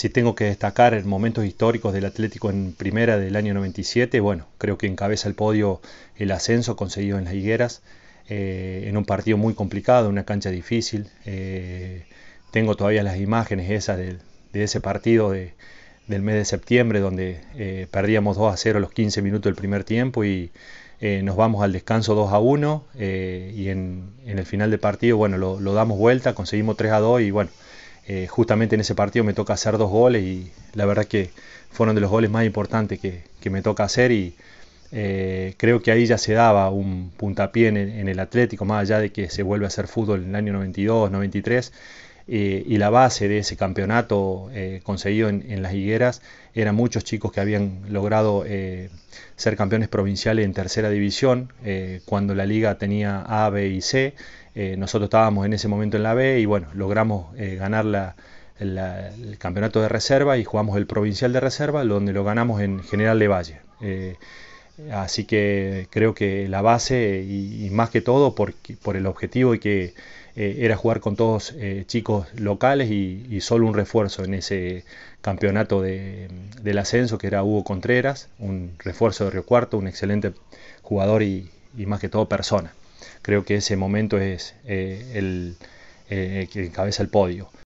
si tengo que destacar momentos históricos del Atlético en primera del año 97, bueno, creo que encabeza el podio el ascenso conseguido en las higueras, eh, en un partido muy complicado, una cancha difícil. Eh, tengo todavía las imágenes esas de, ese partido del mes de septiembre, donde eh, perdíamos 2 a 0 los 15 minutos del primer tiempo y nos vamos al descanso 2 a 1 y en, el final del partido, bueno, lo, lo damos vuelta, conseguimos 3 a 2 y bueno, eh, justamente en ese partido me toca hacer dos goles y la verdad que fueron de los goles más importantes que, me toca hacer y eh, creo que ahí ya se daba un puntapié en el, Atlético, más allá de que se vuelve a hacer fútbol en el año 92, 93. Eh, y la base de ese campeonato conseguido en, las higueras eran muchos chicos que habían logrado ser campeones provinciales en tercera división, cuando la liga tenía A, B y C, eh, nosotros estábamos en ese momento en la B y bueno, logramos eh, ganar el campeonato de reserva y jugamos el provincial de reserva, donde lo ganamos en General de Valle. Eh, así que creo que la base y, más que todo por, por el objetivo y que era jugar con todos chicos locales y, solo un refuerzo en ese campeonato del ascenso que era Hugo Contreras, un refuerzo de Río Cuarto, un excelente jugador y más que todo persona creo que ese momento es eh, el eh, que encabeza el podio.